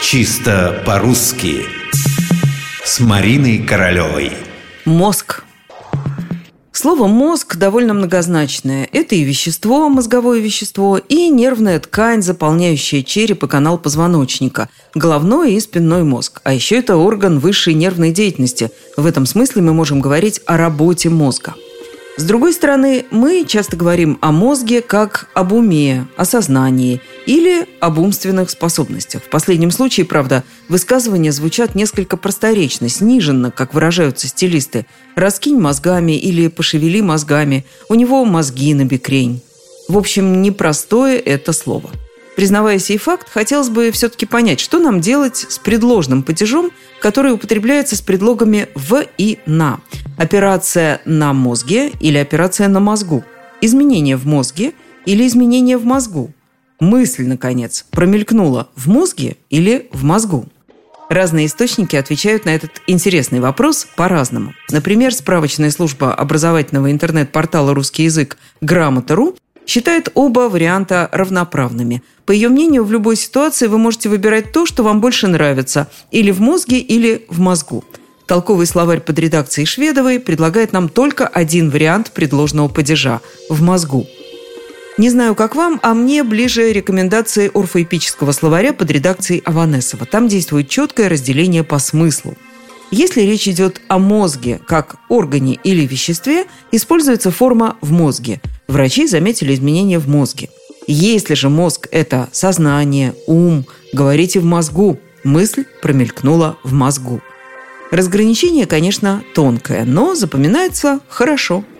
Чисто по-русски С Мариной Королевой Мозг Слово «мозг» довольно многозначное. Это и вещество, мозговое вещество, и нервная ткань, заполняющая череп и канал позвоночника, головной и спинной мозг. А еще это орган высшей нервной деятельности. В этом смысле мы можем говорить о работе мозга. С другой стороны, мы часто говорим о мозге как об уме, о сознании или об умственных способностях. В последнем случае, правда, высказывания звучат несколько просторечно, сниженно, как выражаются стилисты. «Раскинь мозгами» или «пошевели мозгами», «у него мозги на бекрень». В общем, непростое это слово – Признавая сей факт, хотелось бы все-таки понять, что нам делать с предложным падежом, который употребляется с предлогами «в» и «на». Операция на мозге или операция на мозгу. Изменение в мозге или изменение в мозгу. Мысль, наконец, промелькнула в мозге или в мозгу. Разные источники отвечают на этот интересный вопрос по-разному. Например, справочная служба образовательного интернет-портала «Русский язык» «Грамота.ру» считает оба варианта равноправными. По ее мнению, в любой ситуации вы можете выбирать то, что вам больше нравится, или в мозге, или в мозгу. Толковый словарь под редакцией Шведовой предлагает нам только один вариант предложенного падежа – в мозгу. Не знаю, как вам, а мне ближе рекомендации орфоэпического словаря под редакцией Аванесова. Там действует четкое разделение по смыслу – если речь идет о мозге как органе или веществе, используется форма «в мозге». Врачи заметили изменения в мозге. Если же мозг – это сознание, ум, говорите «в мозгу», мысль промелькнула в мозгу. Разграничение, конечно, тонкое, но запоминается хорошо –